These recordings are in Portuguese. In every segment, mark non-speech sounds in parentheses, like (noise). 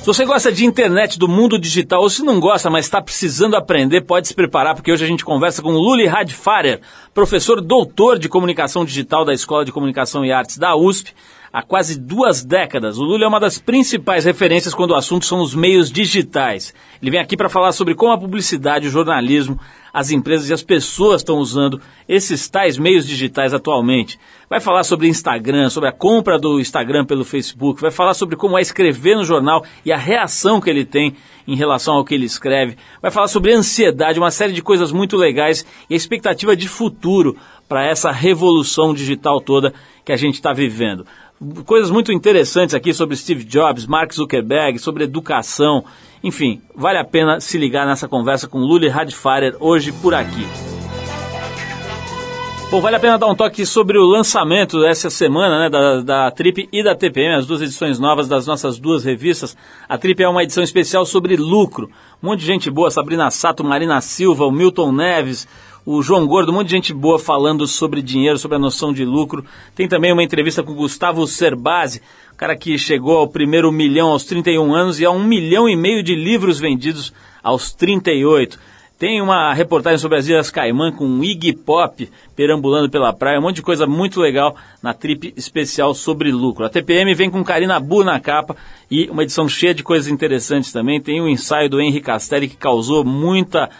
Se você gosta de internet, do mundo digital, ou se não gosta, mas está precisando aprender, pode se preparar, porque hoje a gente conversa com Luli Radfarer, professor doutor de comunicação digital da Escola de Comunicação e Artes da USP, há quase duas décadas. O Lula é uma das principais referências quando o assunto são os meios digitais. Ele vem aqui para falar sobre como a publicidade, o jornalismo, as empresas e as pessoas estão usando esses tais meios digitais atualmente. Vai falar sobre Instagram, sobre a compra do Instagram pelo Facebook, vai falar sobre como é escrever no jornal e a reação que ele tem em relação ao que ele escreve. Vai falar sobre ansiedade, uma série de coisas muito legais e a expectativa de futuro para essa revolução digital toda que a gente está vivendo coisas muito interessantes aqui sobre Steve Jobs, Mark Zuckerberg, sobre educação. Enfim, vale a pena se ligar nessa conversa com Luli Radfarer hoje por aqui. Bom, vale a pena dar um toque sobre o lançamento dessa semana né, da, da Trip e da TPM, as duas edições novas das nossas duas revistas. A Trip é uma edição especial sobre lucro. Um monte de gente boa, Sabrina Sato, Marina Silva, o Milton Neves, o João Gordo, um monte de gente boa falando sobre dinheiro, sobre a noção de lucro. Tem também uma entrevista com o Gustavo Cerbasi, cara que chegou ao primeiro milhão aos 31 anos e a um milhão e meio de livros vendidos aos 38. Tem uma reportagem sobre as Ilhas Caimã com Iggy Pop perambulando pela praia, um monte de coisa muito legal na trip especial sobre lucro. A TPM vem com Karina Bu na capa e uma edição cheia de coisas interessantes também. Tem um ensaio do Henry Castelli que causou muita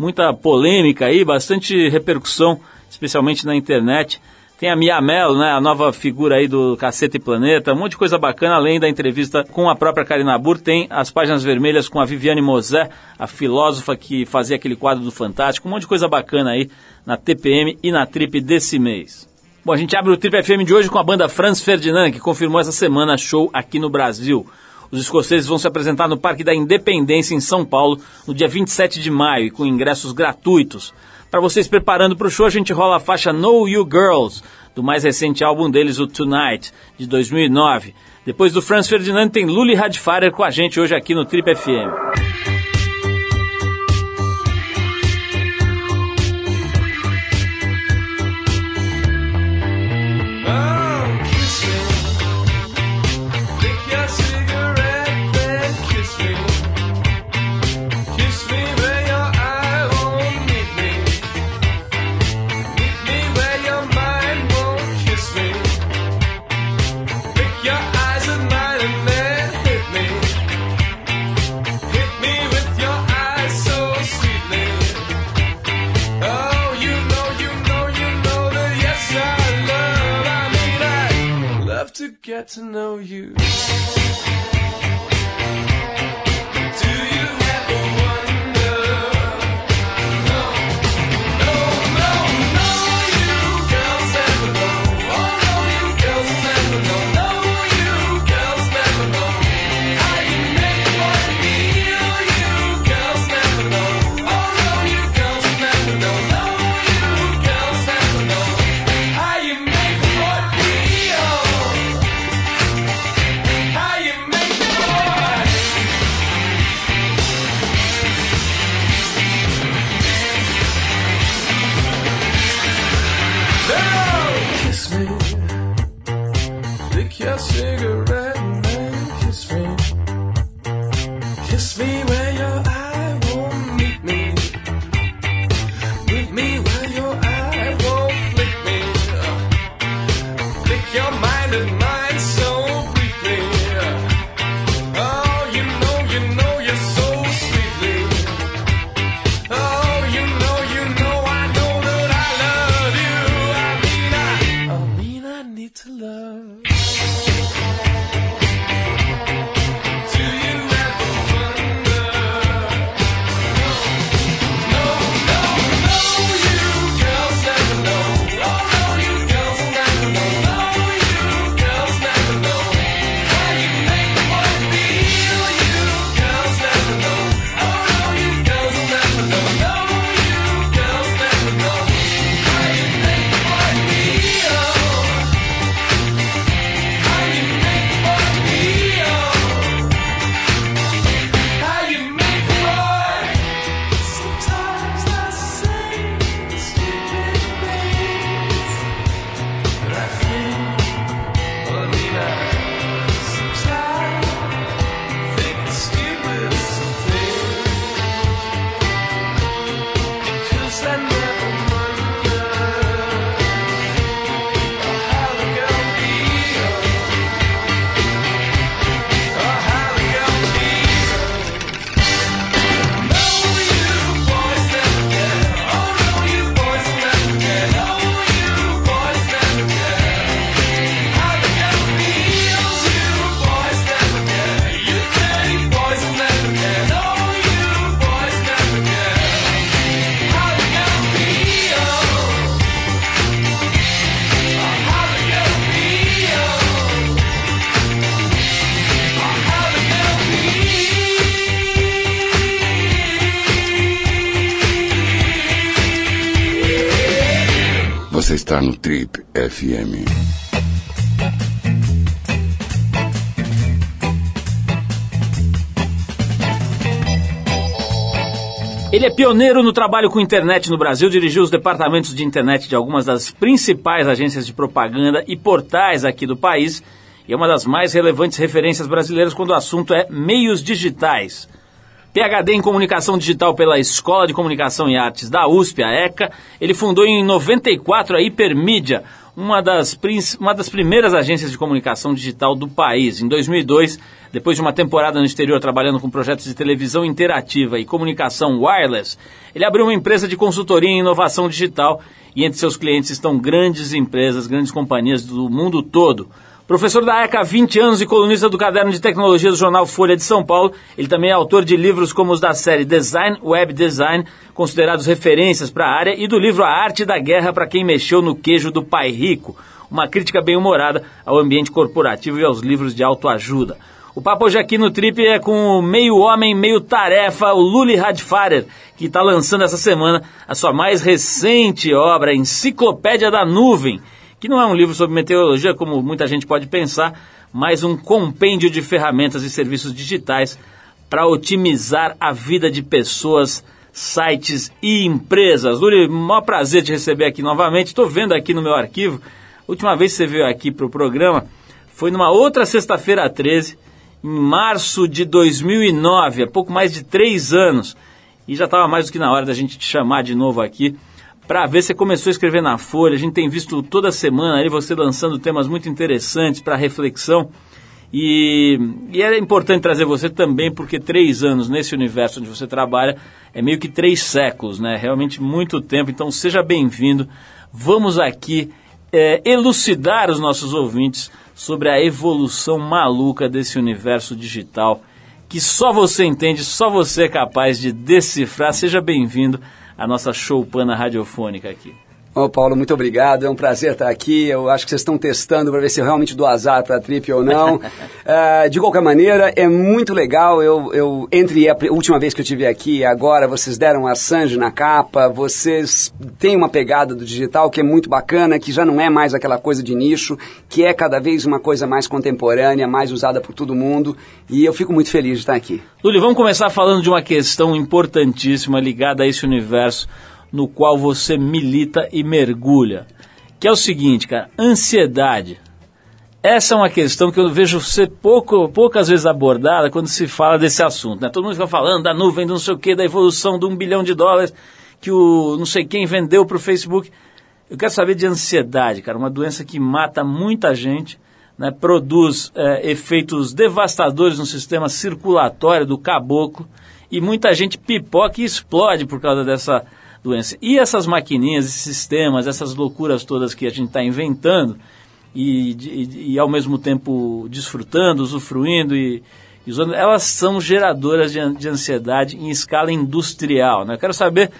muita polêmica aí, bastante repercussão, especialmente na internet. Tem a Mia Mello, né, a nova figura aí do Cacete Planeta, um monte de coisa bacana, além da entrevista com a própria Karina Burr, tem as páginas vermelhas com a Viviane Mosé, a filósofa que fazia aquele quadro do Fantástico, um monte de coisa bacana aí na TPM e na Trip desse mês. Bom, a gente abre o Trip FM de hoje com a banda Franz Ferdinand, que confirmou essa semana show aqui no Brasil. Os escoceses vão se apresentar no Parque da Independência, em São Paulo, no dia 27 de maio, com ingressos gratuitos. Para vocês preparando para o show, a gente rola a faixa Know You Girls, do mais recente álbum deles, o Tonight, de 2009. Depois do Franz Ferdinand, tem Luli Radfarer com a gente hoje aqui no Trip FM. Get to know you. Você está no Trip FM. Ele é pioneiro no trabalho com internet no Brasil, dirigiu os departamentos de internet de algumas das principais agências de propaganda e portais aqui do país e é uma das mais relevantes referências brasileiras quando o assunto é meios digitais. PhD em Comunicação Digital pela Escola de Comunicação e Artes da USP, a ECA, ele fundou em 94 a Hipermídia, uma das, uma das primeiras agências de comunicação digital do país. Em 2002, depois de uma temporada no exterior trabalhando com projetos de televisão interativa e comunicação wireless, ele abriu uma empresa de consultoria em inovação digital e entre seus clientes estão grandes empresas, grandes companhias do mundo todo. Professor da ECA há 20 anos e colunista do caderno de tecnologia do jornal Folha de São Paulo, ele também é autor de livros como os da série Design, Web Design, considerados referências para a área, e do livro A Arte da Guerra para quem mexeu no queijo do pai rico, uma crítica bem humorada ao ambiente corporativo e aos livros de autoajuda. O papo hoje aqui no Trip é com o meio homem, meio tarefa, o Luli Radfarer, que está lançando essa semana a sua mais recente obra, Enciclopédia da Nuvem, que não é um livro sobre meteorologia, como muita gente pode pensar, mas um compêndio de ferramentas e serviços digitais para otimizar a vida de pessoas, sites e empresas. Luri, maior prazer te receber aqui novamente. Estou vendo aqui no meu arquivo, última vez que você veio aqui para o programa foi numa outra sexta-feira 13, em março de 2009, há pouco mais de três anos. E já estava mais do que na hora da gente te chamar de novo aqui para ver se começou a escrever na Folha. A gente tem visto toda semana aí você lançando temas muito interessantes para reflexão. E, e é importante trazer você também, porque três anos nesse universo onde você trabalha é meio que três séculos, né? Realmente muito tempo. Então seja bem-vindo. Vamos aqui é, elucidar os nossos ouvintes sobre a evolução maluca desse universo digital que só você entende, só você é capaz de decifrar. Seja bem-vindo a nossa choupana radiofônica aqui. Ô Paulo, muito obrigado. É um prazer estar aqui. Eu acho que vocês estão testando para ver se eu realmente dou azar para a trip ou não. uh, (laughs) de qualquer maneira, é muito legal. Eu, eu entre a última vez que eu tive aqui, agora vocês deram a Sanji na capa. Vocês têm uma pegada do digital que é muito bacana, que já não é mais aquela coisa de nicho, que é cada vez uma coisa mais contemporânea, mais usada por todo mundo. E eu fico muito feliz de estar aqui. Luli, vamos começar falando de uma questão importantíssima ligada a esse universo no qual você milita e mergulha. Que é o seguinte, cara, ansiedade. Essa é uma questão que eu vejo ser pouco, poucas vezes abordada quando se fala desse assunto. Né? Todo mundo fica falando da nuvem, do não sei o que, da evolução de um bilhão de dólares que o não sei quem vendeu para o Facebook. Eu quero saber de ansiedade, cara, uma doença que mata muita gente, né? produz é, efeitos devastadores no sistema circulatório do caboclo e muita gente pipoca e explode por causa dessa doença. E essas maquininhas, esses sistemas, essas loucuras todas que a gente está inventando e, e, e, ao mesmo tempo desfrutando, usufruindo e, e usando, elas são geradoras de, de ansiedade em escala industrial. Né? Eu quero saber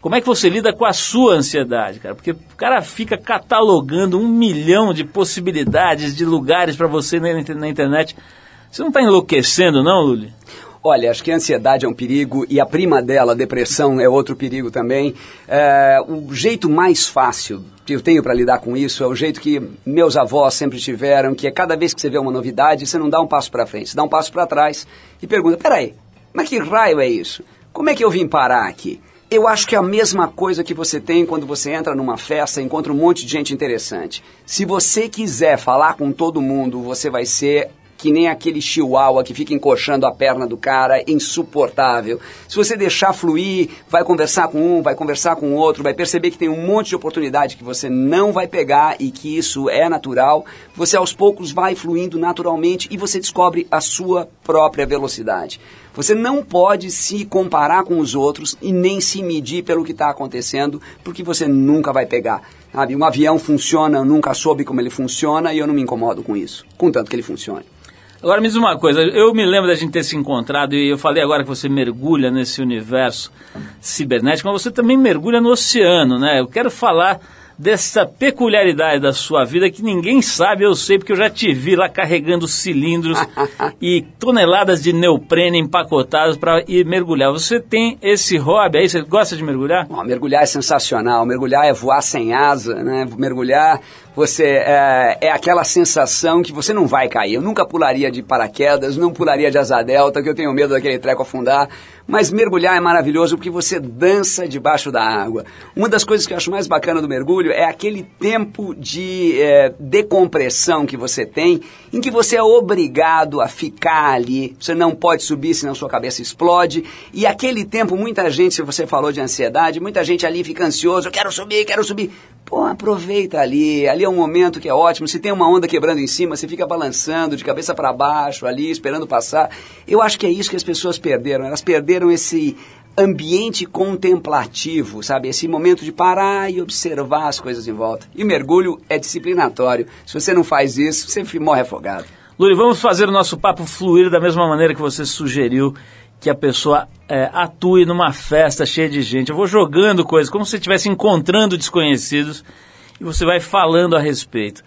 como é que você lida com a sua ansiedade, cara? Porque o cara fica catalogando um milhão de possibilidades, de lugares para você na, na internet. Você não está enlouquecendo, não, Luli? Olha, acho que a ansiedade é um perigo e a prima dela, a depressão, é outro perigo também. É, o jeito mais fácil que eu tenho para lidar com isso é o jeito que meus avós sempre tiveram, que é cada vez que você vê uma novidade, você não dá um passo para frente, você dá um passo para trás e pergunta: peraí, mas que raio é isso? Como é que eu vim parar aqui? Eu acho que é a mesma coisa que você tem quando você entra numa festa e encontra um monte de gente interessante. Se você quiser falar com todo mundo, você vai ser que nem aquele chihuahua que fica encoxando a perna do cara, insuportável. Se você deixar fluir, vai conversar com um, vai conversar com outro, vai perceber que tem um monte de oportunidade que você não vai pegar e que isso é natural. Você aos poucos vai fluindo naturalmente e você descobre a sua própria velocidade. Você não pode se comparar com os outros e nem se medir pelo que está acontecendo, porque você nunca vai pegar. Sabe? Um avião funciona, eu nunca soube como ele funciona e eu não me incomodo com isso, contanto que ele funcione. Agora me diz uma coisa, eu me lembro da gente ter se encontrado e eu falei agora que você mergulha nesse universo cibernético, mas você também mergulha no oceano, né? Eu quero falar dessa peculiaridade da sua vida que ninguém sabe, eu sei, porque eu já te vi lá carregando cilindros (laughs) e toneladas de neoprene empacotados para ir mergulhar. Você tem esse hobby aí? Você gosta de mergulhar? Bom, mergulhar é sensacional. Mergulhar é voar sem asa, né? Mergulhar você é, é, aquela sensação que você não vai cair. Eu nunca pularia de paraquedas, não pularia de asa delta, que eu tenho medo daquele treco afundar. Mas mergulhar é maravilhoso porque você dança debaixo da água. Uma das coisas que eu acho mais bacana do mergulho é aquele tempo de é, decompressão que você tem, em que você é obrigado a ficar ali. Você não pode subir senão sua cabeça explode. E aquele tempo, muita gente, se você falou de ansiedade, muita gente ali fica ansioso, eu quero subir, quero subir. Pô, aproveita ali. Ali é um momento que é ótimo. Se tem uma onda quebrando em cima, você fica balançando de cabeça para baixo ali, esperando passar. Eu acho que é isso que as pessoas perderam. Elas perderam esse ambiente contemplativo, sabe? Esse momento de parar e observar as coisas em volta. E mergulho é disciplinatório. Se você não faz isso, você morre afogado. Luri, vamos fazer o nosso papo fluir da mesma maneira que você sugeriu que a pessoa é, atue numa festa cheia de gente. Eu vou jogando coisas, como se estivesse encontrando desconhecidos e você vai falando a respeito.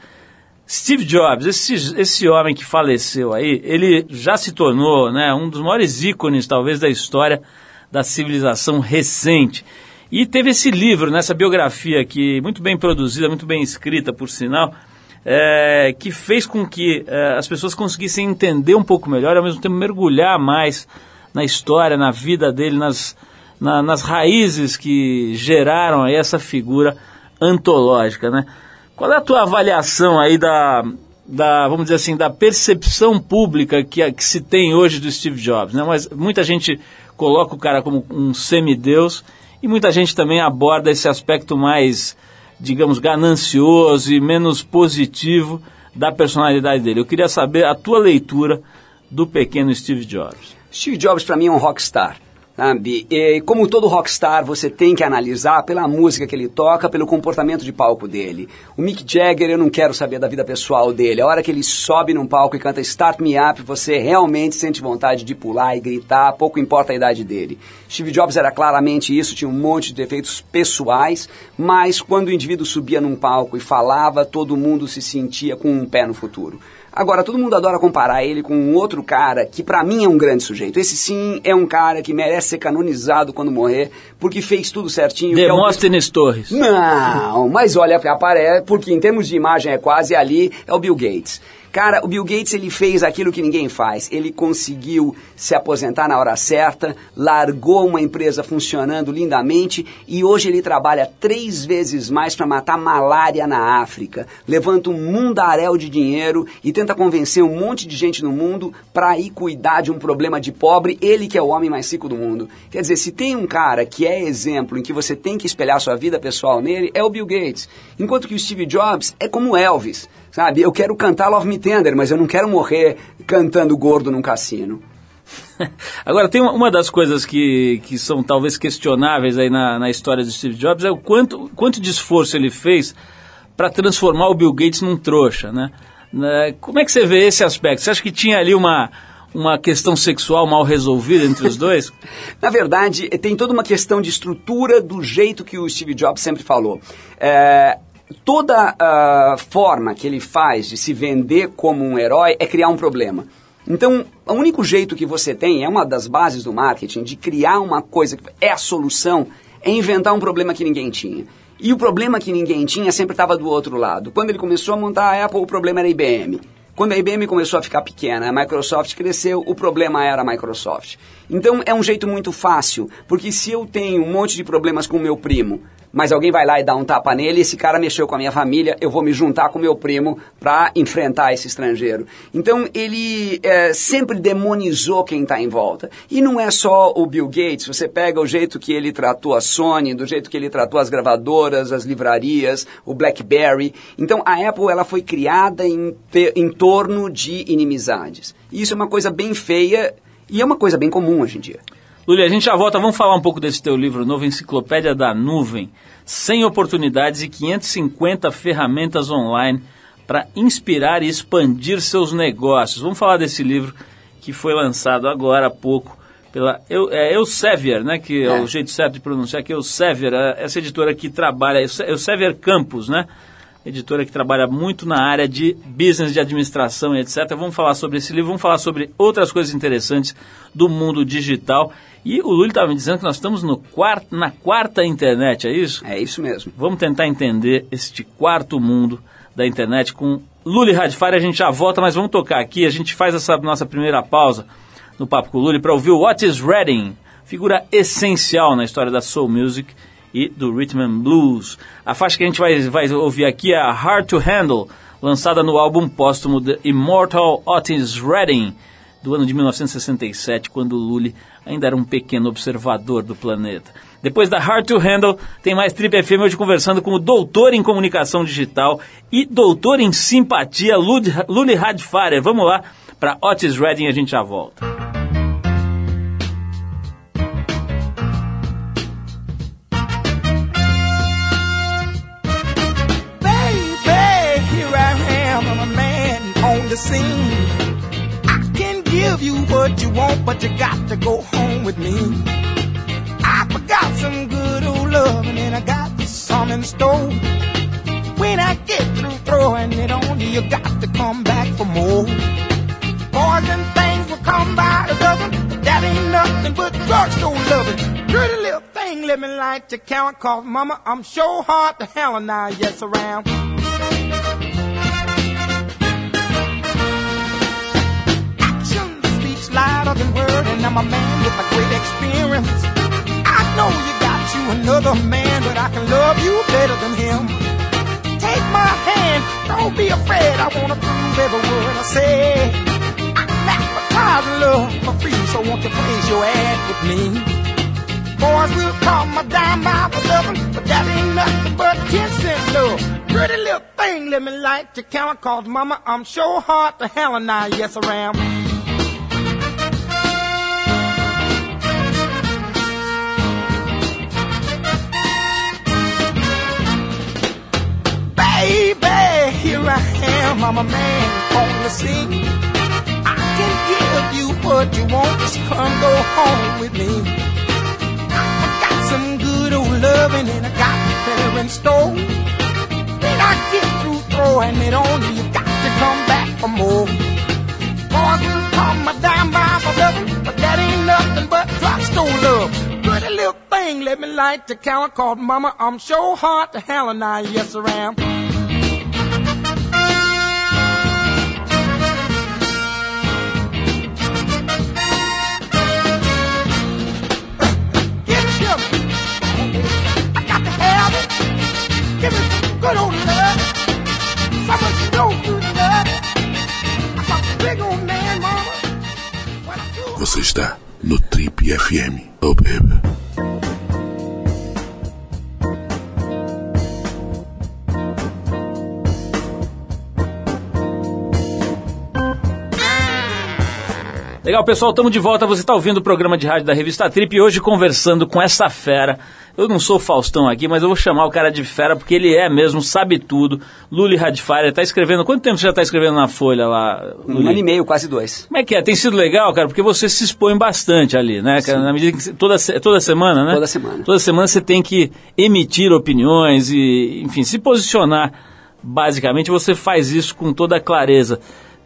Steve Jobs, esse, esse homem que faleceu aí, ele já se tornou né, um dos maiores ícones, talvez, da história da civilização recente. E teve esse livro, nessa biografia aqui, muito bem produzida, muito bem escrita, por sinal, é, que fez com que é, as pessoas conseguissem entender um pouco melhor e, ao mesmo tempo, mergulhar mais na história, na vida dele, nas, na, nas raízes que geraram essa figura antológica, né? Qual é a tua avaliação aí da, da vamos dizer assim, da percepção pública que, que se tem hoje do Steve Jobs, né? Mas muita gente coloca o cara como um semideus e muita gente também aborda esse aspecto mais, digamos, ganancioso e menos positivo da personalidade dele. Eu queria saber a tua leitura do pequeno Steve Jobs. Steve Jobs para mim é um rockstar. Sabe? E como todo rockstar, você tem que analisar pela música que ele toca, pelo comportamento de palco dele. O Mick Jagger, eu não quero saber da vida pessoal dele. A hora que ele sobe num palco e canta Start Me Up, você realmente sente vontade de pular e gritar, pouco importa a idade dele. Steve Jobs era claramente isso, tinha um monte de defeitos pessoais, mas quando o indivíduo subia num palco e falava, todo mundo se sentia com um pé no futuro. Agora, todo mundo adora comparar ele com um outro cara que para mim é um grande sujeito. Esse sim é um cara que merece ser canonizado quando morrer, porque fez tudo certinho. Demóstenes é o... Torres. Não, mas olha, aparece, porque em termos de imagem é quase ali, é o Bill Gates. Cara, o Bill Gates ele fez aquilo que ninguém faz. Ele conseguiu se aposentar na hora certa, largou uma empresa funcionando lindamente e hoje ele trabalha três vezes mais para matar malária na África. Levanta um mundaréu de dinheiro e tenta convencer um monte de gente no mundo para ir cuidar de um problema de pobre, ele que é o homem mais rico do mundo. Quer dizer, se tem um cara que é exemplo em que você tem que espelhar sua vida pessoal nele, é o Bill Gates. Enquanto que o Steve Jobs é como Elvis. Sabe, eu quero cantar Love Me Tender, mas eu não quero morrer cantando gordo num cassino. (laughs) Agora, tem uma, uma, das coisas que, que são talvez questionáveis aí na, na história do Steve Jobs é o quanto, quanto de esforço ele fez para transformar o Bill Gates num trouxa, né? né? Como é que você vê esse aspecto? Você acha que tinha ali uma, uma questão sexual mal resolvida entre os dois? (laughs) Na verdade, tem toda uma questão de estrutura do jeito que o Steve Jobs sempre falou. É, toda a forma que ele faz de se vender como um herói é criar um problema. Então, o único jeito que você tem, é uma das bases do marketing, de criar uma coisa que é a solução, é inventar um problema que ninguém tinha. E o problema que ninguém tinha sempre estava do outro lado. Quando ele começou a montar a Apple, o problema era a IBM. Quando a IBM começou a ficar pequena, a Microsoft cresceu, o problema era a Microsoft. Então é um jeito muito fácil, porque se eu tenho um monte de problemas com o meu primo, mas alguém vai lá e dá um tapa nele, esse cara mexeu com a minha família, eu vou me juntar com meu primo para enfrentar esse estrangeiro. Então ele é, sempre demonizou quem está em volta. E não é só o Bill Gates, você pega o jeito que ele tratou a Sony, do jeito que ele tratou as gravadoras, as livrarias, o BlackBerry. Então a Apple ela foi criada em, em torno de inimizades. E isso é uma coisa bem feia e é uma coisa bem comum hoje em dia. Luli, a gente já volta, vamos falar um pouco desse teu livro novo, Enciclopédia da Nuvem, 100 oportunidades e 550 ferramentas online para inspirar e expandir seus negócios. Vamos falar desse livro que foi lançado agora há pouco pela Eu, é, Elsevier, né, que é. é. o jeito certo de pronunciar, que é Elsevier, é essa editora que trabalha, Elsevier Campus, né, editora que trabalha muito na área de business, de administração e etc. Vamos falar sobre esse livro, vamos falar sobre outras coisas interessantes do mundo digital. E o Lully estava me dizendo que nós estamos no quarto, na quarta internet, é isso? É isso mesmo. Vamos tentar entender este quarto mundo da internet com Lully Radfire. A gente já volta, mas vamos tocar aqui. A gente faz essa nossa primeira pausa no Papo com o Lully para ouvir o What is Reading, figura essencial na história da soul music e do Rhythm and Blues. A faixa que a gente vai, vai ouvir aqui é Hard to Handle, lançada no álbum póstumo The Immortal Otis Redding, do ano de 1967, quando Lully ainda era um pequeno observador do planeta. Depois da Hard to Handle, tem mais Trip FM hoje conversando com o doutor em comunicação digital e doutor em simpatia, Lully Radfarer. Vamos lá para Otis Redding, a gente já volta. Scene. I can give you what you want, but you got to go home with me. I forgot some good old loving and then I got some in store. When I get through throwing it on you, you got to come back for more. Boys and things will come by the dozen, but that ain't nothing but drugstore loving. Pretty little thing, me light your count, cause mama, I'm sure hard to hell and I yes around. Than word, and I'm a man with a great experience. I know you got you another man, but I can love you better than him. Take my hand, don't be afraid. I wanna prove every word I say. I advertise love for free, so won't you place your ad with me? Boys will call my dime by dozen, but that ain't nothing but ten cent love. Pretty little thing, let me light your count, cause mama, I'm sure hard to hell and I, yes I am. Baby, here I am, I'm a man on the scene. I can give you what you want, just come go home with me. I got some good old loving and I got better in store. When I get through throwing it on you, you got to come back for more. Boys will call my dime by for loving, but that ain't nothing but drugstore love. Pretty little thing, let me light the counter called Mama. I'm sure hard to hell and I, yes I am. Você está no Trip FM. Oh, baby. Legal, pessoal, estamos de volta. Você está ouvindo o programa de rádio da revista Trip e hoje conversando com essa fera. Eu não sou Faustão aqui, mas eu vou chamar o cara de fera porque ele é mesmo, sabe tudo. Luli Radfire está escrevendo. Quanto tempo você já está escrevendo na Folha lá? Luli? Um ano e meio, quase dois. Como é que é? Tem sido legal, cara, porque você se expõe bastante ali, né? Cara? Na medida que toda, toda semana, né? Toda semana. Toda semana você tem que emitir opiniões e, enfim, se posicionar. Basicamente, você faz isso com toda clareza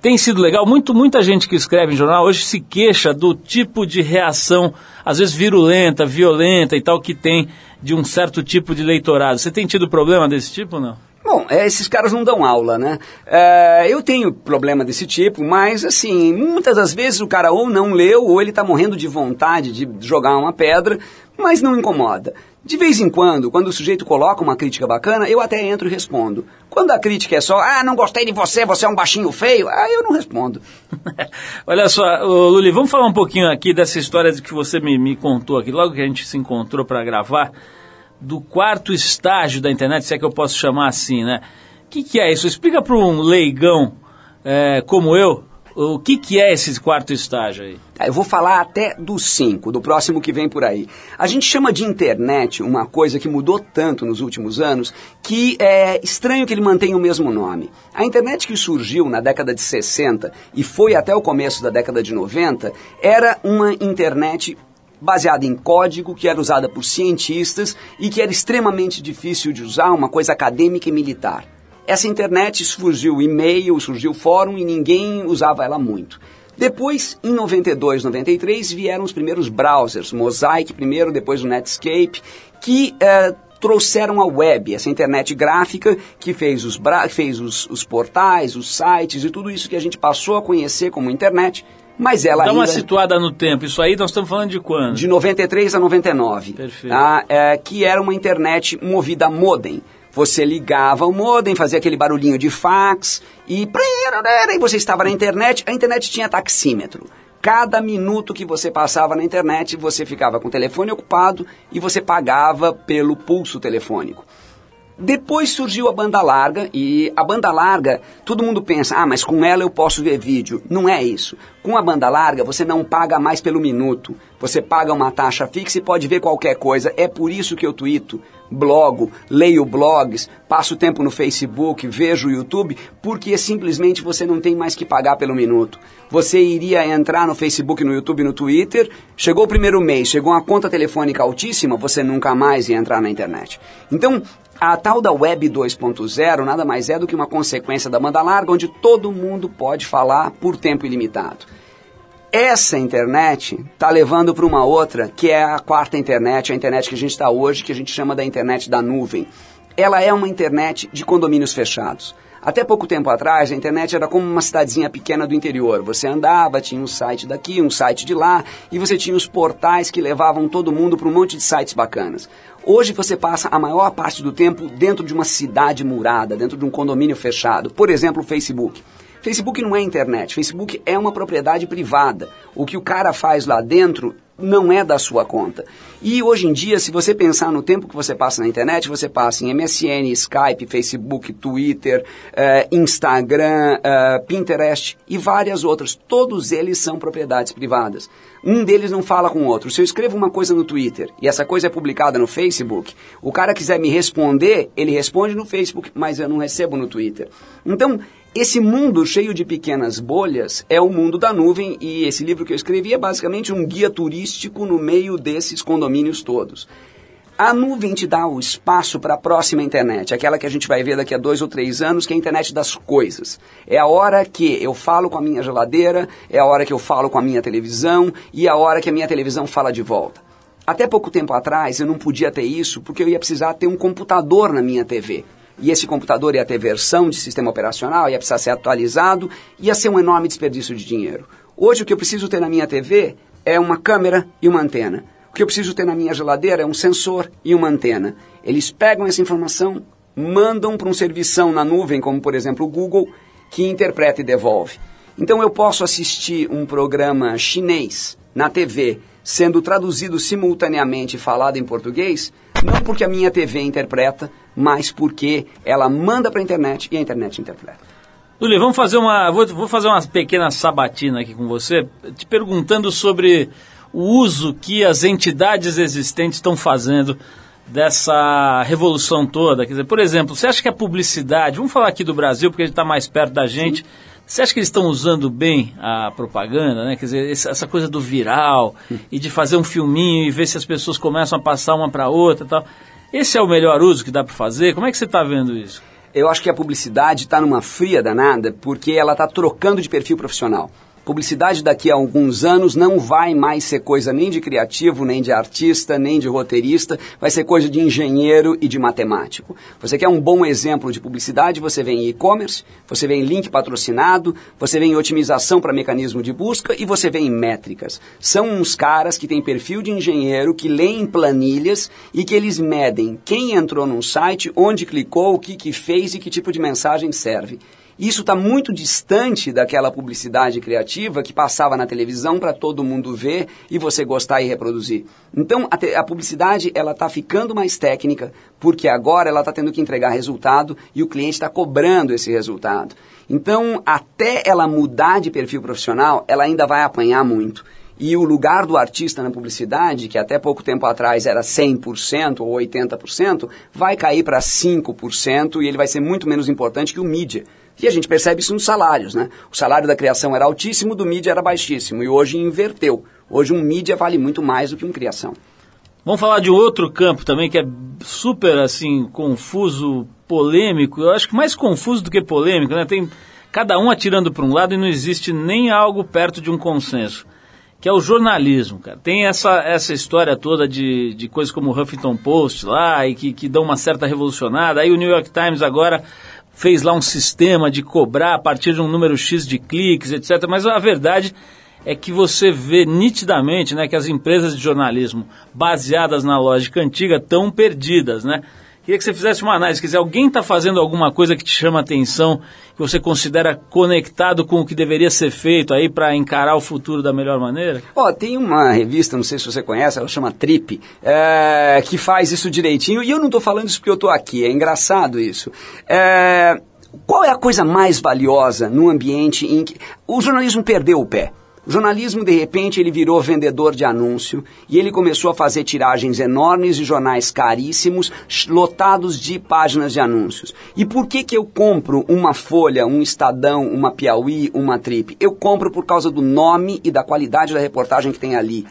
tem sido legal. Muito, muita gente que escreve em jornal hoje se queixa do tipo de reação, às vezes virulenta, violenta e tal, que tem de um certo tipo de leitorado. Você tem tido problema desse tipo ou não? Bom, é, esses caras não dão aula, né? É, eu tenho problema desse tipo, mas assim, muitas das vezes o cara ou não leu, ou ele está morrendo de vontade de jogar uma pedra, mas não incomoda. De vez em quando, quando o sujeito coloca uma crítica bacana, eu até entro e respondo. Quando a crítica é só, ah, não gostei de você, você é um baixinho feio, aí eu não respondo. (laughs) Olha só, Luli, vamos falar um pouquinho aqui dessa história que você me, me contou aqui, logo que a gente se encontrou para gravar, do quarto estágio da internet, se é que eu posso chamar assim, né? O que, que é isso? Explica para um leigão é, como eu, O que, que é esse quarto estágio aí? Tá, eu vou falar até do 5, do próximo que vem por aí. A gente chama de internet uma coisa que mudou tanto nos últimos anos que é estranho que ele mantenha o mesmo nome. A internet que surgiu na década de 60 e foi até o começo da década de 90 era uma internet baseada em código que era usada por cientistas e que era extremamente difícil de usar, uma coisa acadêmica e militar. Essa internet surgiu e-mail, surgiu fórum e ninguém usava ela muito. Depois, em 92, 93, vieram os primeiros browsers, Mosaic primeiro, depois o Netscape, que eh, trouxeram a web, essa internet gráfica que fez, os, fez os, os, portais, os sites e tudo isso que a gente passou a conhecer como internet, mas ela Dá ainda... uma situada no tempo, isso aí nós estamos falando de quando? De 93 a 99. Perfeito. Tá? É, que era uma internet movida a modem. Você ligava o modem, fazia aquele barulhinho de fax e, e você estava na internet. A internet tinha taxímetro. Cada minuto que você passava na internet, você ficava com o telefone ocupado e você pagava pelo pulso telefônico. Depois surgiu a banda larga e a banda larga, todo mundo pensa, ah, mas com ela eu posso ver vídeo. Não é isso. Com a banda larga você não paga mais pelo minuto. Você paga uma taxa fixa e pode ver qualquer coisa. É por isso que eu tweeto, blogo, leio blogs, passo tempo no Facebook, vejo o YouTube, porque simplesmente você não tem mais que pagar pelo minuto. Você iria entrar no Facebook, no YouTube, no Twitter, chegou o primeiro mês, chegou uma conta telefônica altíssima, você nunca mais ia entrar na internet. Então, a tal da Web 2.0 nada mais é do que uma consequência da banda larga, onde todo mundo pode falar por tempo ilimitado. Essa internet está levando para uma outra, que é a quarta internet, a internet que a gente está hoje, que a gente chama da internet da nuvem. Ela é uma internet de condomínios fechados. Até pouco tempo atrás, a internet era como uma cidadezinha pequena do interior. Você andava, tinha um site daqui, um site de lá, e você tinha os portais que levavam todo mundo para um monte de sites bacanas. Hoje você passa a maior parte do tempo dentro de uma cidade murada, dentro de um condomínio fechado. Por exemplo, o Facebook. Facebook não é internet, Facebook é uma propriedade privada. O que o cara faz lá dentro não é da sua conta. E hoje em dia, se você pensar no tempo que você passa na internet, você passa em MSN, Skype, Facebook, Twitter, eh, Instagram, eh, Pinterest e várias outras. Todos eles são propriedades privadas. Um deles não fala com o outro. Se eu escrevo uma coisa no Twitter e essa coisa é publicada no Facebook, o cara quiser me responder, ele responde no Facebook, mas eu não recebo no Twitter. Então, esse mundo cheio de pequenas bolhas é o mundo da nuvem e esse livro que eu escrevi é basicamente um guia turístico no meio desses condomínios todos. A nuvem te dá o espaço para a próxima internet, aquela que a gente vai ver daqui a dois ou três anos, que é a internet das coisas. É a hora que eu falo com a minha geladeira, é a hora que eu falo com a minha televisão e é a hora que a minha televisão fala de volta. Até pouco tempo atrás eu não podia ter isso porque eu ia precisar ter um computador na minha TV e esse computador ia ter versão de sistema operacional, ia precisar ser atualizado, ia ser um enorme desperdício de dinheiro. Hoje o que eu preciso ter na minha TV é uma câmera e uma antena. O que eu preciso ter na minha geladeira é um sensor e uma antena. Eles pegam essa informação, mandam para um servição na nuvem, como por exemplo o Google, que interpreta e devolve. Então eu posso assistir um programa chinês na TV sendo traduzido simultaneamente e falado em português, não porque a minha TV interpreta, mas porque ela manda para a internet e a internet interpreta. Luli, vamos fazer uma. Vou, vou fazer uma pequena sabatina aqui com você, te perguntando sobre o uso que as entidades existentes estão fazendo dessa revolução toda. Quer dizer, por exemplo, você acha que a publicidade, vamos falar aqui do Brasil, porque ele está mais perto da gente. Sim. Você acha que eles estão usando bem a propaganda, né? Quer dizer, essa coisa do viral e de fazer um filminho e ver se as pessoas começam a passar uma para outra tal. Esse é o melhor uso que dá para fazer? Como é que você está vendo isso? Eu acho que a publicidade está numa fria danada porque ela está trocando de perfil profissional. Publicidade daqui a alguns anos não vai mais ser coisa nem de criativo, nem de artista, nem de roteirista, vai ser coisa de engenheiro e de matemático. Você quer um bom exemplo de publicidade, você vem em e-commerce, você vem em link patrocinado, você vem em otimização para mecanismo de busca e você vem em métricas. São uns caras que têm perfil de engenheiro, que leem planilhas e que eles medem quem entrou num site, onde clicou, o que, que fez e que tipo de mensagem serve. Isso está muito distante daquela publicidade criativa que passava na televisão para todo mundo ver e você gostar e reproduzir. Então a, a publicidade ela está ficando mais técnica porque agora ela está tendo que entregar resultado e o cliente está cobrando esse resultado. Então até ela mudar de perfil profissional, ela ainda vai apanhar muito. E o lugar do artista na publicidade, que até pouco tempo atrás era 100% ou 80%, vai cair para 5% e ele vai ser muito menos importante que o mídia. E a gente percebe isso nos salários, né? O salário da criação era altíssimo, do mídia era baixíssimo. E hoje inverteu. Hoje um mídia vale muito mais do que um criação. Vamos falar de outro campo também que é super assim confuso, polêmico. Eu acho que mais confuso do que polêmico, né? Tem cada um atirando para um lado e não existe nem algo perto de um consenso, que é o jornalismo, cara. Tem essa, essa história toda de, de coisas como o Huffington Post lá e que, que dão uma certa revolucionada. Aí o New York Times agora fez lá um sistema de cobrar a partir de um número X de cliques, etc. Mas a verdade é que você vê nitidamente né, que as empresas de jornalismo baseadas na lógica antiga estão perdidas, né? Queria que você fizesse uma análise. Quer dizer, alguém está fazendo alguma coisa que te chama atenção, que você considera conectado com o que deveria ser feito aí para encarar o futuro da melhor maneira? Ó, oh, tem uma revista, não sei se você conhece, ela chama Trip, é, que faz isso direitinho. E eu não estou falando isso porque eu estou aqui, é engraçado isso. É, qual é a coisa mais valiosa no ambiente em que o jornalismo perdeu o pé? O jornalismo, de repente, ele virou vendedor de anúncio e ele começou a fazer tiragens enormes de jornais caríssimos, lotados de páginas de anúncios. E por que, que eu compro uma Folha, um Estadão, uma Piauí, uma Trip? Eu compro por causa do nome e da qualidade da reportagem que tem ali.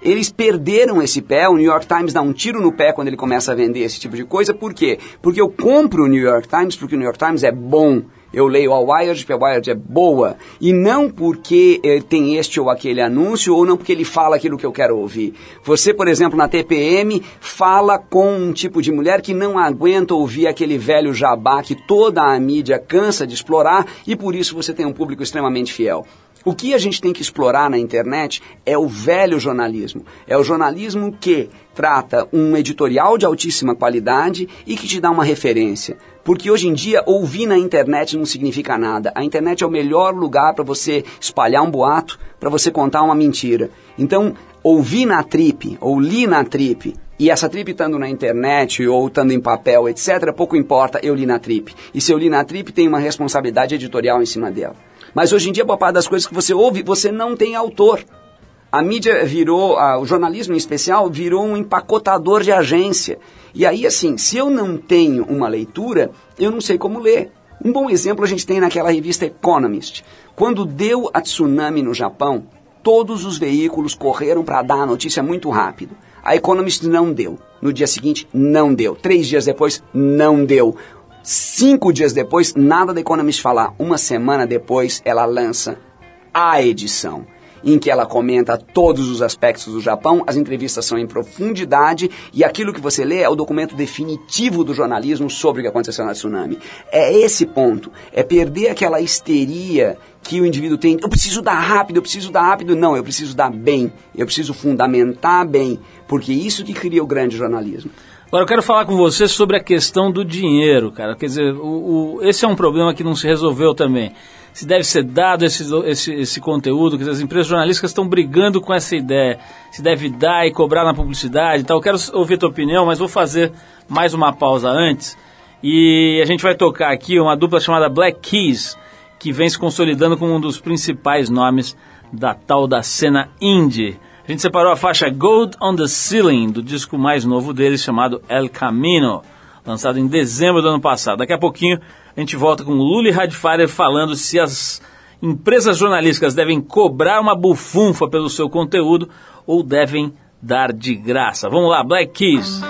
Eles perderam esse pé, o New York Times dá um tiro no pé quando ele começa a vender esse tipo de coisa. Por quê? Porque eu compro o New York Times porque o New York Times é bom eu leio a Wired porque a Wired é boa e não porque eh, tem este ou aquele anúncio ou não porque ele fala aquilo que eu quero ouvir. Você, por exemplo, na TPM fala com um tipo de mulher que não aguenta ouvir aquele velho jabá que toda a mídia cansa de explorar e por isso você tem um público extremamente fiel. O que a gente tem que explorar na internet é o velho jornalismo. É o jornalismo que trata um editorial de altíssima qualidade e que te dá uma referência. Porque hoje em dia, ouvir na internet não significa nada. A internet é o melhor lugar para você espalhar um boato, para você contar uma mentira. Então, ouvir na trip, ou li na trip, e essa trip estando na internet ou estando em papel, etc., pouco importa, eu li na trip. E se eu li na trip, tem uma responsabilidade editorial em cima dela. Mas hoje em dia, boa parte das coisas que você ouve, você não tem autor. A mídia virou, a, o jornalismo em especial, virou um empacotador de agência. E aí, assim, se eu não tenho uma leitura, eu não sei como ler. Um bom exemplo a gente tem naquela revista Economist. Quando deu a tsunami no Japão, todos os veículos correram para dar a notícia muito rápido. A Economist não deu. No dia seguinte, não deu. Três dias depois, não deu. Cinco dias depois, nada da Economist falar. Uma semana depois, ela lança a edição em que ela comenta todos os aspectos do Japão, as entrevistas são em profundidade e aquilo que você lê é o documento definitivo do jornalismo sobre o que aconteceu na tsunami. É esse ponto, é perder aquela histeria que o indivíduo tem, eu preciso dar rápido, eu preciso dar rápido. Não, eu preciso dar bem, eu preciso fundamentar bem, porque é isso que cria o grande jornalismo. Agora eu quero falar com você sobre a questão do dinheiro, cara. Quer dizer, o, o, esse é um problema que não se resolveu também se deve ser dado esse, esse, esse conteúdo, que as empresas jornalísticas estão brigando com essa ideia, se deve dar e cobrar na publicidade e tal. Eu quero ouvir a tua opinião, mas vou fazer mais uma pausa antes. E a gente vai tocar aqui uma dupla chamada Black Keys, que vem se consolidando como um dos principais nomes da tal da cena indie. A gente separou a faixa Gold on the Ceiling, do disco mais novo deles, chamado El Camino, lançado em dezembro do ano passado. Daqui a pouquinho a gente volta com o Luli Radfire falando se as empresas jornalísticas devem cobrar uma bufunfa pelo seu conteúdo ou devem dar de graça. Vamos lá, Black Keys.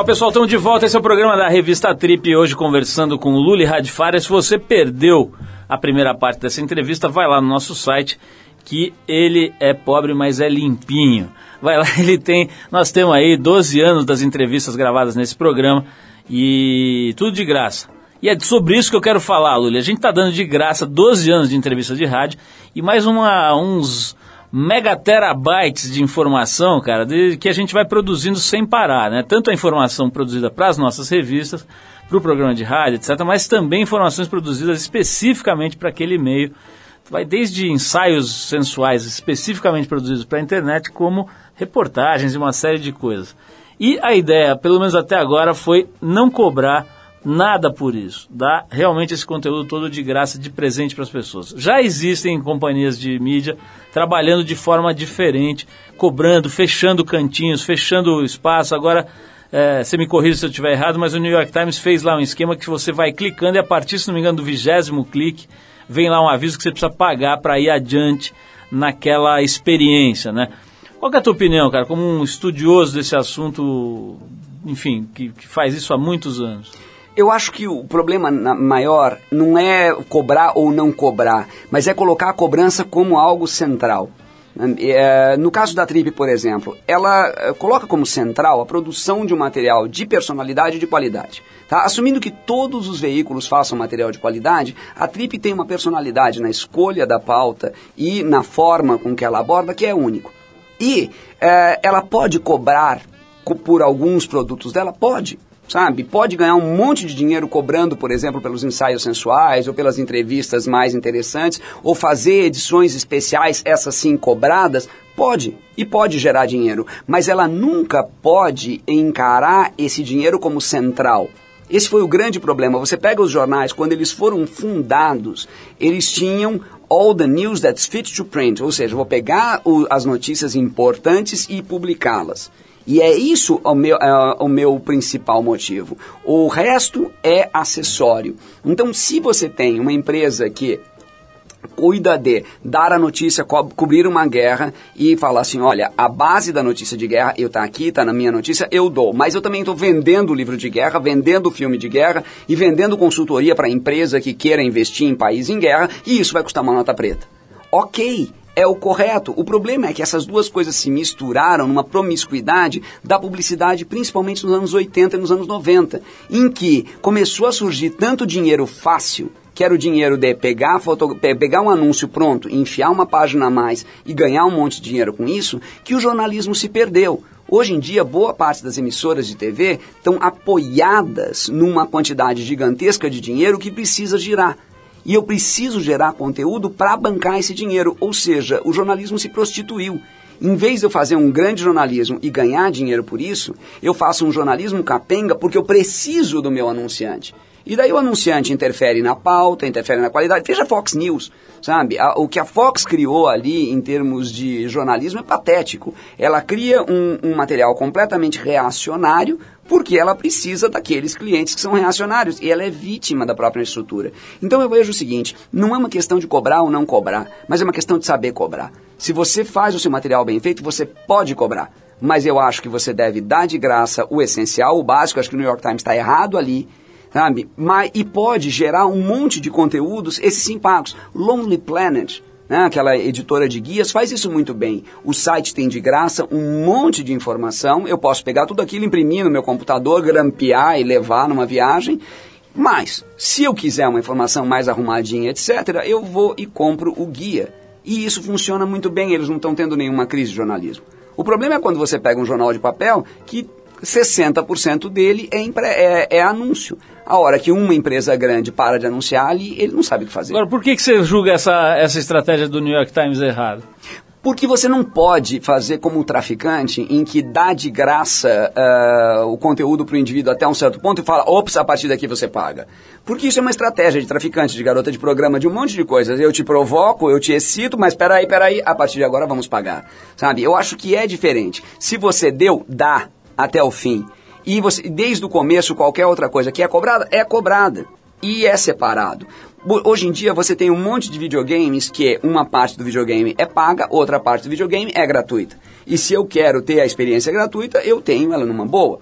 Legal, pessoal, estamos de volta. Esse é o programa da revista Trip. Hoje conversando com Luli Radfares. Se você perdeu a primeira parte dessa entrevista, vai lá no nosso site que ele é pobre, mas é limpinho. Vai lá, (laughs) ele tem. Nós temos aí 12 anos das entrevistas gravadas nesse programa e tudo de graça. E é sobre isso que eu quero falar, Luli. A gente está dando de graça 12 anos de entrevistas de rádio e mais uma, uns megaterabytes de informação, cara, de, que a gente vai produzindo sem parar, né? Tanto a informação produzida para as nossas revistas, para o programa de rádio, etc., mas também informações produzidas especificamente para aquele meio. Vai desde ensaios sensuais especificamente produzidos para a internet, como reportagens e uma série de coisas. E a ideia, pelo menos até agora, foi não cobrar nada por isso. Dá realmente esse conteúdo todo de graça, de presente para as pessoas. Já existem companhias de mídia trabalhando de forma diferente, cobrando, fechando cantinhos, fechando espaço. Agora, é, você me corrija se eu estiver errado, mas o New York Times fez lá um esquema que você vai clicando e a partir, se não me engano, do vigésimo clique, vem lá um aviso que você precisa pagar para ir adiante naquela experiência, né? Qual é a tua opinião, cara, como um estudioso desse assunto, enfim, que, que faz isso há muitos anos? Eu acho que o problema maior não é cobrar ou não cobrar, mas é colocar a cobrança como algo central. É, no caso da Trip, por exemplo, ela é, coloca como central a produção de um material de personalidade e de qualidade. Tá? Assumindo que todos os veículos façam material de qualidade, a Trip tem uma personalidade na escolha da pauta e na forma com que ela aborda que é único. E é, ela pode cobrar por alguns produtos dela? Pode sabe? Pode ganhar um monte de dinheiro cobrando, por exemplo, pelos ensaios sensuais ou pelas entrevistas mais interessantes, ou fazer edições especiais, essas sim cobradas. Pode, e pode gerar dinheiro, mas ela nunca pode encarar esse dinheiro como central. Esse foi o grande problema. Você pega os jornais, quando eles foram fundados, eles tinham all the news that's fit to print, ou seja, vou pegar o, as notícias importantes e publicá-las. E é isso o meu, é, o meu principal motivo. O resto é acessório. Então, se você tem uma empresa que cuida de dar a notícia, co cobrir uma guerra e falar assim, olha, a base da notícia de guerra, eu tá aqui, tá na minha notícia, eu dou. Mas eu também estou vendendo livro de guerra, vendendo filme de guerra e vendendo consultoria para empresa que queira investir em país em guerra e isso vai custar uma nota preta. Ok, é o correto. O problema é que essas duas coisas se misturaram numa promiscuidade da publicidade, principalmente nos anos 80 e nos anos 90, em que começou a surgir tanto dinheiro fácil, que era o dinheiro de pegar, pegar um anúncio pronto, enfiar uma página a mais e ganhar um monte de dinheiro com isso, que o jornalismo se perdeu. Hoje em dia, boa parte das emissoras de TV estão apoiadas numa quantidade gigantesca de dinheiro que precisa girar e eu preciso gerar conteúdo para bancar esse dinheiro. Ou seja, o jornalismo se prostituiu. Em vez de eu fazer um grande jornalismo e ganhar dinheiro por isso, eu faço um jornalismo capenga porque eu preciso do meu anunciante. E daí o anunciante interfere na pauta, interfere na qualidade. Veja Fox News, sabe? o que a Fox criou ali em termos de jornalismo é patético. Ela cria um, um material completamente reacionário porque ela precisa daqueles clientes que são reacionários e ela é vítima da própria estrutura. Então eu vejo o seguinte: não é uma questão de cobrar ou não cobrar, mas é uma questão de saber cobrar. Se você faz o seu material bem feito, você pode cobrar. Mas eu acho que você deve dar de graça o essencial, o básico. Acho que o New York Times está errado ali sabe? Mas, e pode gerar um monte de conteúdos, esses sim pagos. Lonely Planet, né, aquela editora de guias, faz isso muito bem. O site tem de graça um monte de informação, eu posso pegar tudo aquilo, imprimir no meu computador, grampear e levar numa viagem. Mas, se eu quiser uma informação mais arrumadinha, etc., eu vou e compro o guia. E isso funciona muito bem, eles não estão tendo nenhuma crise de jornalismo. O problema é quando você pega um jornal de papel que 60% dele é, é, é, anúncio. A hora que uma empresa grande para de anunciar ali, ele não sabe o que fazer. Agora, por que, que você julga essa, essa estratégia do New York Times errada? Porque você não pode fazer como um traficante em que dá de graça uh, o conteúdo para o indivíduo até um certo ponto e fala, ops, a partir daqui você paga. Porque isso é uma estratégia de traficante, de garota de programa, de um monte de coisas. Eu te provoco, eu te excito, mas peraí, peraí, a partir de agora vamos pagar. Sabe? Eu acho que é diferente. Se você deu, dá até o fim. E você, desde o começo, qualquer outra coisa que é cobrada, é cobrada. E é separado. Hoje em dia você tem um monte de videogames que uma parte do videogame é paga, outra parte do videogame é gratuita. E se eu quero ter a experiência gratuita, eu tenho ela numa boa.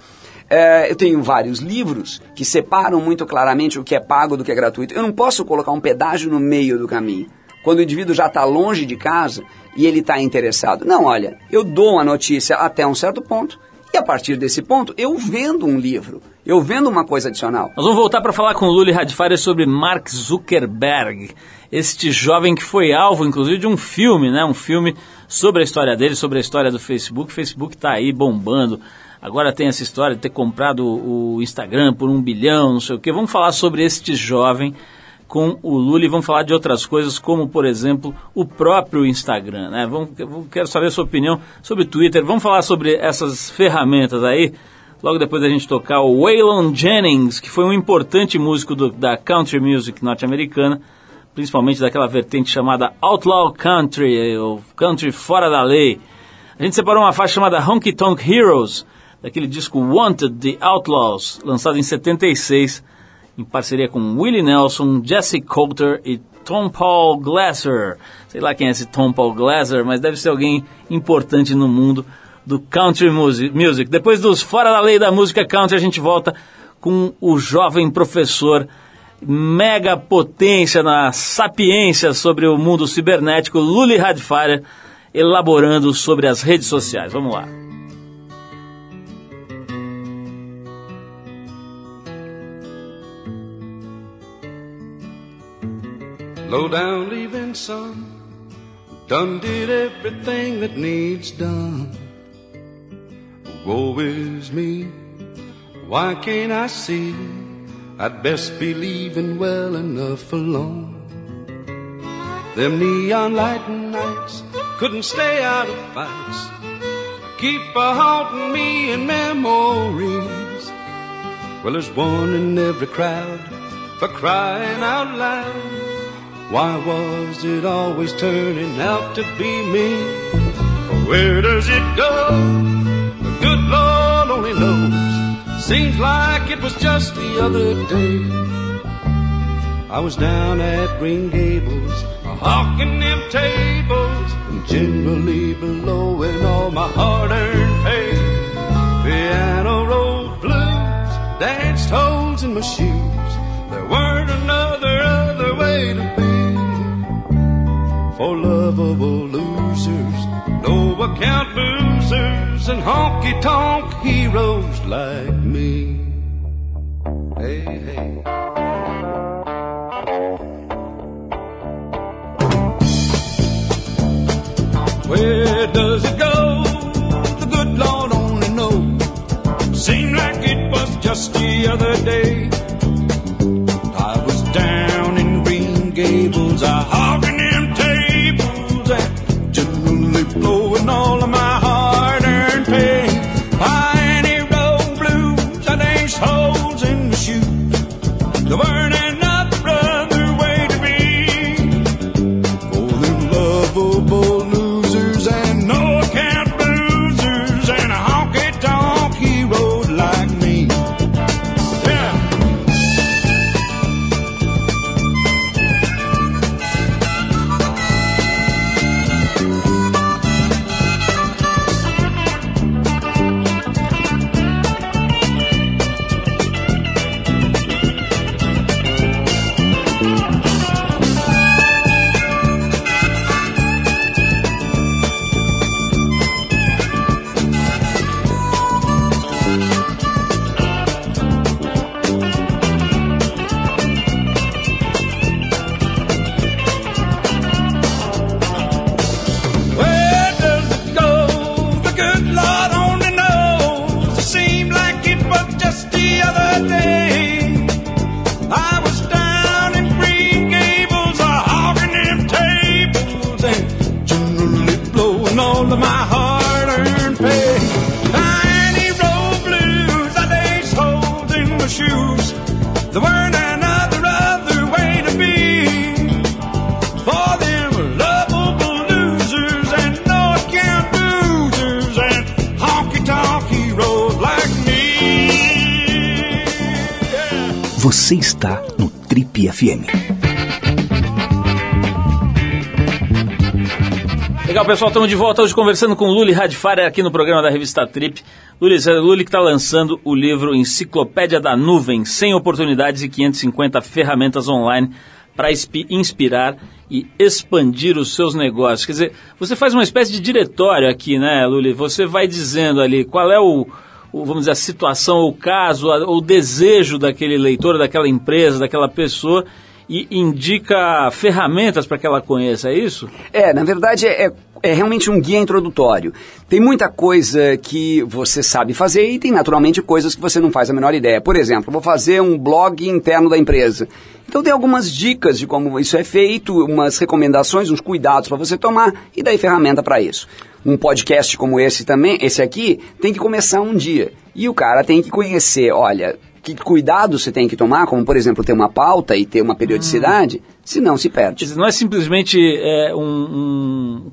É, eu tenho vários livros que separam muito claramente o que é pago do que é gratuito. Eu não posso colocar um pedágio no meio do caminho. Quando o indivíduo já está longe de casa e ele está interessado. Não, olha, eu dou uma notícia até um certo ponto e a partir desse ponto eu vendo um livro, eu vendo uma coisa adicional. Nós vamos voltar para falar com o Luli Radfire sobre Mark Zuckerberg, este jovem que foi alvo, inclusive, de um filme, né? Um filme sobre a história dele, sobre a história do Facebook. O Facebook está aí bombando. Agora tem essa história de ter comprado o Instagram por um bilhão, não sei o quê. Vamos falar sobre este jovem com o Lula e vamos falar de outras coisas, como, por exemplo, o próprio Instagram. Né? Vamos, quero saber a sua opinião sobre Twitter. Vamos falar sobre essas ferramentas aí. Logo depois da gente tocar o Waylon Jennings, que foi um importante músico do, da country music norte-americana, principalmente daquela vertente chamada Outlaw Country, ou Country Fora da Lei. A gente separou uma faixa chamada Honky Tonk Heroes, daquele disco Wanted The Outlaws, lançado em 76 em parceria com Willie Nelson, Jesse Coulter e Tom Paul Glasser. Sei lá quem é esse Tom Paul Glasser, mas deve ser alguém importante no mundo do country music. Depois dos Fora da Lei da Música Country, a gente volta com o jovem professor mega potência na sapiência sobre o mundo cibernético, Luli Radfire, elaborando sobre as redes sociais. Vamos lá. Low down leaving sun, done did everything that needs done. Woe is me, why can't I see? I'd best be leaving well enough alone. Them neon light nights couldn't stay out of fights. Keep a haunting me in memories. Well, there's one in every crowd for crying out loud. Why was it always turning out to be me? Where does it go? The good Lord only knows. Seems like it was just the other day. I was down at Green Gables, hawking them tables, and generally blowing all my hard-earned pay. Piano rolled blues, danced holes in my shoes. There weren't another for lovable losers, no account boozers, and honky tonk heroes like me. Hey, hey. Where does it go? The good Lord only knows. Seemed like it was just the other day. I was down pessoal, estamos de volta hoje conversando com Luli Radfara aqui no programa da revista Trip. Luli, Luli que está lançando o livro Enciclopédia da Nuvem, 100 oportunidades e 550 ferramentas online para inspirar e expandir os seus negócios. Quer dizer, você faz uma espécie de diretório aqui, né, Luli? Você vai dizendo ali qual é o, o vamos dizer, a situação, o caso, o desejo daquele leitor, daquela empresa, daquela pessoa e indica ferramentas para que ela conheça, é isso? É, na verdade é, é realmente um guia introdutório. Tem muita coisa que você sabe fazer e tem naturalmente coisas que você não faz a menor ideia. Por exemplo, vou fazer um blog interno da empresa. Então tem algumas dicas de como isso é feito, umas recomendações, uns cuidados para você tomar e daí ferramenta para isso. Um podcast como esse também, esse aqui, tem que começar um dia. E o cara tem que conhecer, olha, que cuidado você tem que tomar, como por exemplo ter uma pauta e ter uma periodicidade, hum. senão se perde. Não é simplesmente é, um,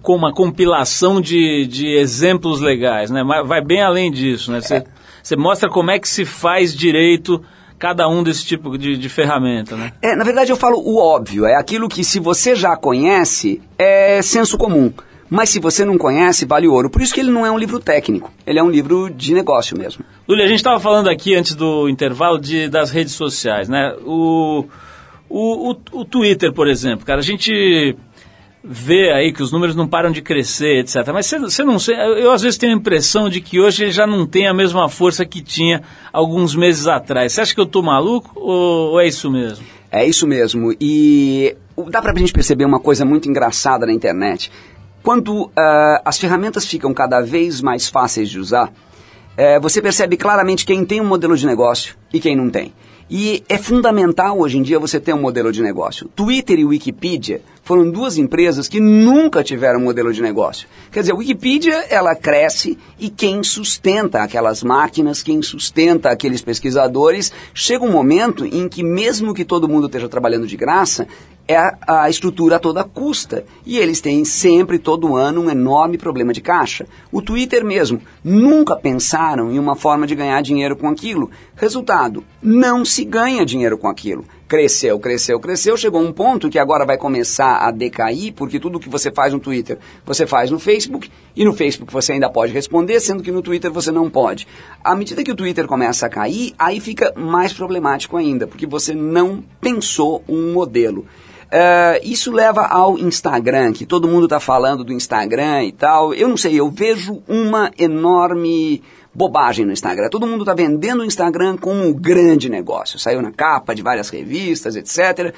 um, uma compilação de, de exemplos legais, né? Vai bem além disso, né? Você, é. você mostra como é que se faz direito cada um desse tipo de, de, ferramenta, né? É, na verdade eu falo o óbvio, é aquilo que se você já conhece, é senso comum. Mas se você não conhece, vale ouro. Por isso que ele não é um livro técnico, ele é um livro de negócio mesmo. Luli, a gente estava falando aqui antes do intervalo de, das redes sociais, né? O, o, o, o Twitter, por exemplo, cara, a gente vê aí que os números não param de crescer, etc. Mas você não sei, eu às vezes tenho a impressão de que hoje ele já não tem a mesma força que tinha alguns meses atrás. Você acha que eu estou maluco ou, ou, é isso mesmo? É isso mesmo. E dá para a gente perceber uma coisa muito engraçada na internet. Quando uh, as ferramentas ficam cada vez mais fáceis de usar, uh, você percebe claramente quem tem um modelo de negócio e quem não tem. E é fundamental hoje em dia você ter um modelo de negócio. Twitter e Wikipedia foram duas empresas que nunca tiveram modelo de negócio. Quer dizer, a Wikipedia ela cresce e quem sustenta aquelas máquinas, quem sustenta aqueles pesquisadores, chega um momento em que mesmo que todo mundo esteja trabalhando de graça, é a, a, estrutura a toda custa. E eles têm sempre, todo ano, um enorme problema de caixa. O Twitter mesmo, nunca pensaram em uma forma de ganhar dinheiro com aquilo. Resultado, não se ganha dinheiro com aquilo. Cresceu, cresceu, cresceu, chegou um ponto que agora vai começar a decair, porque tudo que você faz no Twitter, você faz no Facebook, e no Facebook você ainda pode responder, sendo que no Twitter você não pode. À medida que o Twitter começa a cair, aí fica mais problemático ainda, porque você não pensou um modelo. Uh, isso leva ao Instagram, que todo mundo está falando do Instagram e tal. Eu não sei, eu vejo uma enorme bobagem no Instagram. Todo mundo está vendendo o Instagram como um grande negócio. Saiu na capa de várias revistas, etc.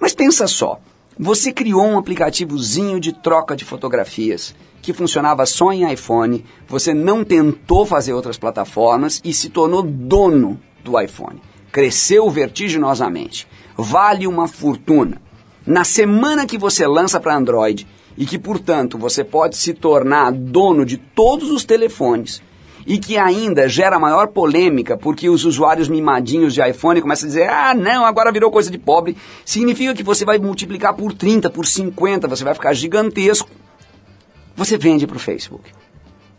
Mas pensa só, você criou um aplicativozinho de troca de fotografias que funcionava só em iPhone, você não tentou fazer outras plataformas e se tornou dono do iPhone. Cresceu vertiginosamente. Vale uma fortuna. Na semana que você lança para Android e que, portanto, você pode se tornar dono de todos os telefones e que ainda gera maior polêmica porque os usuários mimadinhos de iPhone começam a dizer: ah, não, agora virou coisa de pobre, significa que você vai multiplicar por 30, por 50, você vai ficar gigantesco. Você vende para o Facebook.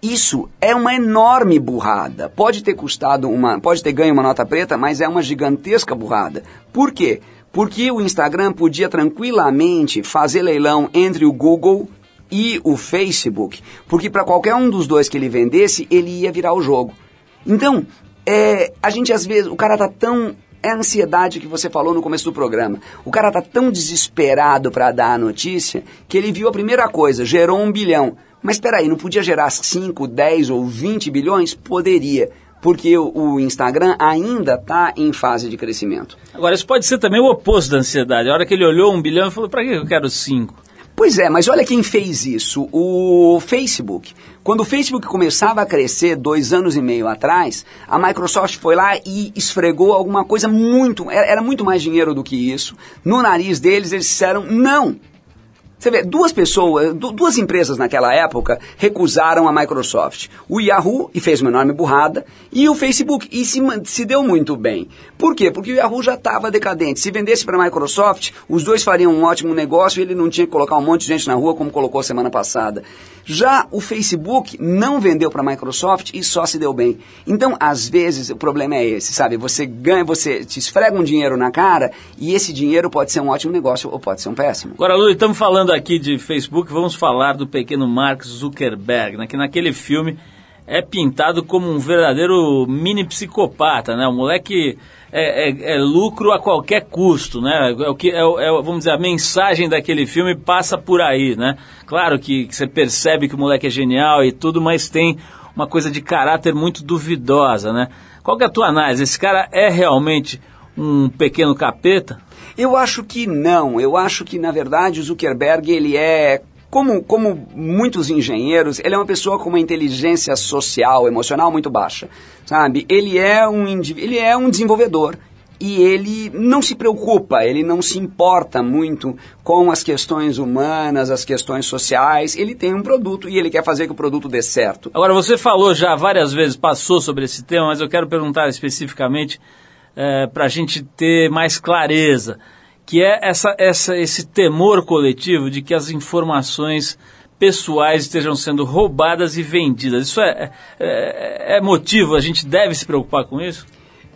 Isso é uma enorme burrada. Pode ter custado uma, pode ter ganho uma nota preta, mas é uma gigantesca burrada. Por quê? Porque o Instagram podia tranquilamente fazer leilão entre o Google e o Facebook, porque para qualquer um dos dois que ele vendesse, ele ia virar o jogo. Então, é, a gente às vezes, o cara tá tão é a ansiedade que você falou no começo do programa. O cara tá tão desesperado para dar a notícia que ele viu a primeira coisa, gerou um bilhão. Mas espera aí, não podia gerar 5, 10 ou 20 bilhões? Poderia porque o Instagram ainda está em fase de crescimento. Agora, isso pode ser também o oposto da ansiedade. A hora que ele olhou um bilhão e falou, para que eu quero cinco? Pois é, mas olha quem fez isso, o Facebook. Quando o Facebook começava a crescer dois anos e meio atrás, a Microsoft foi lá e esfregou alguma coisa muito, era muito mais dinheiro do que isso. No nariz deles, eles disseram, não, você vê, duas pessoas, duas empresas naquela época recusaram a Microsoft. O Yahoo, e fez uma enorme burrada, e o Facebook, e se, se deu muito bem. Por quê? Porque o Yahoo já estava decadente. Se vendesse para a Microsoft, os dois fariam um ótimo negócio e ele não tinha que colocar um monte de gente na rua como colocou semana passada. Já o Facebook não vendeu para a Microsoft e só se deu bem. Então, às vezes, o problema é esse, sabe? Você ganha, você te esfrega um dinheiro na cara e esse dinheiro pode ser um ótimo negócio ou pode ser um péssimo. Agora, estamos falando Aqui de Facebook, vamos falar do pequeno Mark Zuckerberg, né, que naquele filme é pintado como um verdadeiro mini psicopata, né? O moleque é, é, é lucro a qualquer custo, né? É o que é, é, vamos dizer a mensagem daquele filme passa por aí, né? Claro que, que você percebe que o moleque é genial e tudo, mas tem uma coisa de caráter muito duvidosa, né? Qual é a tua análise? Esse cara é realmente um pequeno capeta? Eu acho que não. Eu acho que, na verdade, o Zuckerberg ele é como, como muitos engenheiros, ele é uma pessoa com uma inteligência social, emocional muito baixa, sabe? Ele é um, ele é um desenvolvedor e ele não se preocupa, ele não se importa muito com as questões humanas, as questões sociais. Ele tem um produto e ele quer fazer que o produto dê certo. Agora, você falou já várias vezes, passou sobre esse tema, mas eu quero perguntar especificamente é, para a gente ter mais clareza, que é essa, essa, esse temor coletivo de que as informações pessoais estejam sendo roubadas e vendidas. Isso é, é, é motivo, a gente deve se preocupar com isso?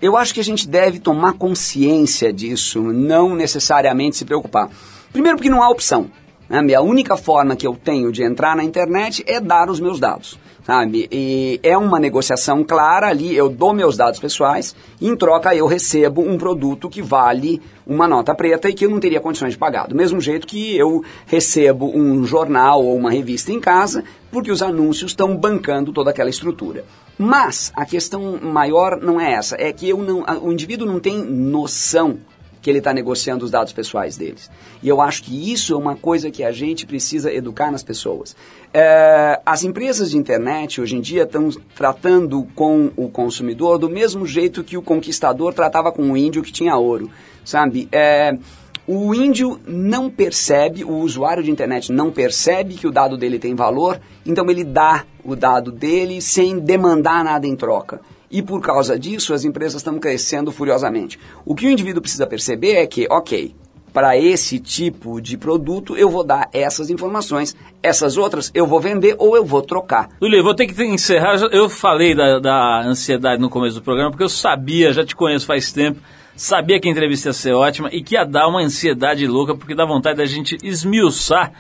Eu acho que a gente deve tomar consciência disso, não necessariamente se preocupar. Primeiro, porque não há opção. Né? A única forma que eu tenho de entrar na internet é dar os meus dados sabe? E é uma negociação clara ali, eu dou meus dados pessoais, em troca eu recebo um produto que vale uma nota preta e que eu não teria condições de pagar. Do mesmo jeito que eu recebo um jornal ou uma revista em casa, porque os anúncios estão bancando toda aquela estrutura. Mas a questão maior não é essa, é que eu não, o indivíduo não tem noção que ele está negociando os dados pessoais deles. E eu acho que isso é uma coisa que a gente precisa educar nas pessoas. É, as empresas de internet hoje em dia estão tratando com o consumidor do mesmo jeito que o conquistador tratava com o índio que tinha ouro, sabe? É, o índio não percebe, o usuário de internet não percebe que o dado dele tem valor, então ele dá o dado dele sem demandar nada em troca. E por causa disso, as empresas estão crescendo furiosamente. O que o indivíduo precisa perceber é que, ok, para esse tipo de produto eu vou dar essas informações, essas outras eu vou vender ou eu vou trocar. Luli, vou ter que encerrar. Eu falei da, da, ansiedade no começo do programa porque eu sabia, já te conheço faz tempo, sabia que a entrevista ia ser ótima e que ia dar uma ansiedade louca porque dá vontade da gente esmiuçar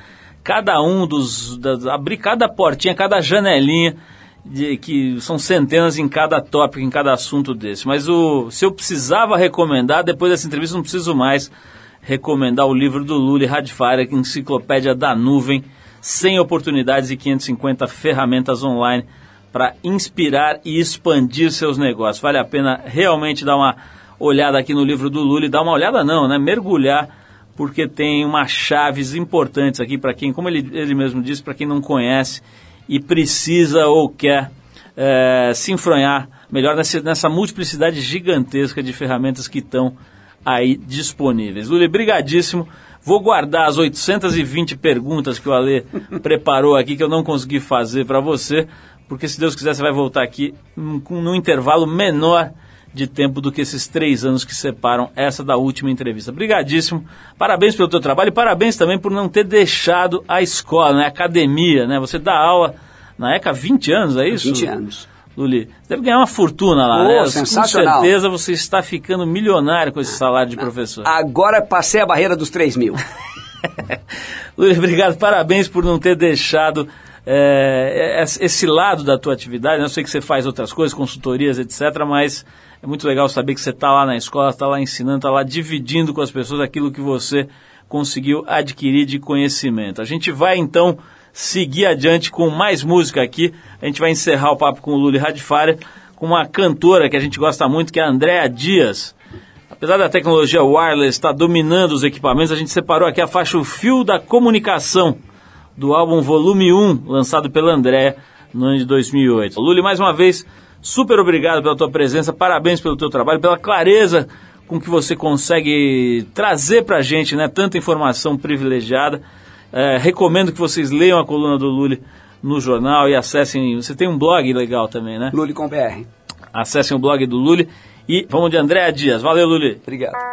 cada um dos. Da, abrir cada portinha, cada janelinha de, que são centenas em cada tópico, em cada assunto desse. Mas o, se eu precisava recomendar, depois dessa entrevista não preciso mais recomendar o livro do Lully Radfire, Enciclopédia da Nuvem, 100 oportunidades e 550 ferramentas online para inspirar e expandir seus negócios. Vale a pena realmente dar uma olhada aqui no livro do Lully, dar uma olhada não, né? Mergulhar, porque tem umas chaves importantes aqui para quem, como ele, ele mesmo disse, para quem não conhece e precisa ou quer é, se enfronhar melhor nessa, nessa multiplicidade gigantesca de ferramentas que estão aí disponíveis. Luli, brigadíssimo. Vou guardar as 820 perguntas que o Ale (laughs) preparou aqui, que eu não consegui fazer para você, porque se Deus quiser você vai voltar aqui num, num intervalo menor de tempo do que esses três anos que separam essa da última entrevista. Obrigadíssimo, parabéns pelo teu trabalho e parabéns também por não ter deixado a escola, né, a academia, né? Você dá aula na ECA há 20 anos, é isso? 20 anos. Luli, você deve ganhar uma fortuna lá, oh, né? Sensacional. Com certeza você está ficando milionário com esse salário de professor. Agora passei a barreira dos 3 mil. (laughs) Luli, obrigado, parabéns por não ter deixado é, esse lado da tua atividade. Eu sei que você faz outras coisas, consultorias, etc., mas é muito legal saber que você está lá na escola, está lá ensinando, está lá dividindo com as pessoas aquilo que você conseguiu adquirir de conhecimento. A gente vai então seguir adiante com mais música aqui. A gente vai encerrar o papo com o Luli Radifária, com uma cantora que a gente gosta muito, que é a Andréa Dias. Apesar da tecnologia wireless estar dominando os equipamentos, a gente separou aqui a faixa O Fio da Comunicação, do álbum Volume 1, lançado pela Andréa no ano de 2008. Luli, mais uma vez, Super obrigado pela tua presença, parabéns pelo teu trabalho, pela clareza com que você consegue trazer para a gente né, tanta informação privilegiada. É, recomendo que vocês leiam a coluna do Lully no jornal e acessem. Você tem um blog legal também, né? Lully com BR. Acessem o blog do Lully e vamos de Andréa Dias. Valeu, Lully. Obrigado.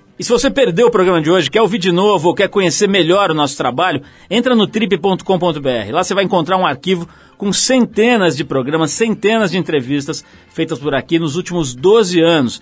E se você perdeu o programa de hoje, quer ouvir de novo ou quer conhecer melhor o nosso trabalho, entra no trip.com.br. Lá você vai encontrar um arquivo com centenas de programas, centenas de entrevistas feitas por aqui nos últimos 12 anos.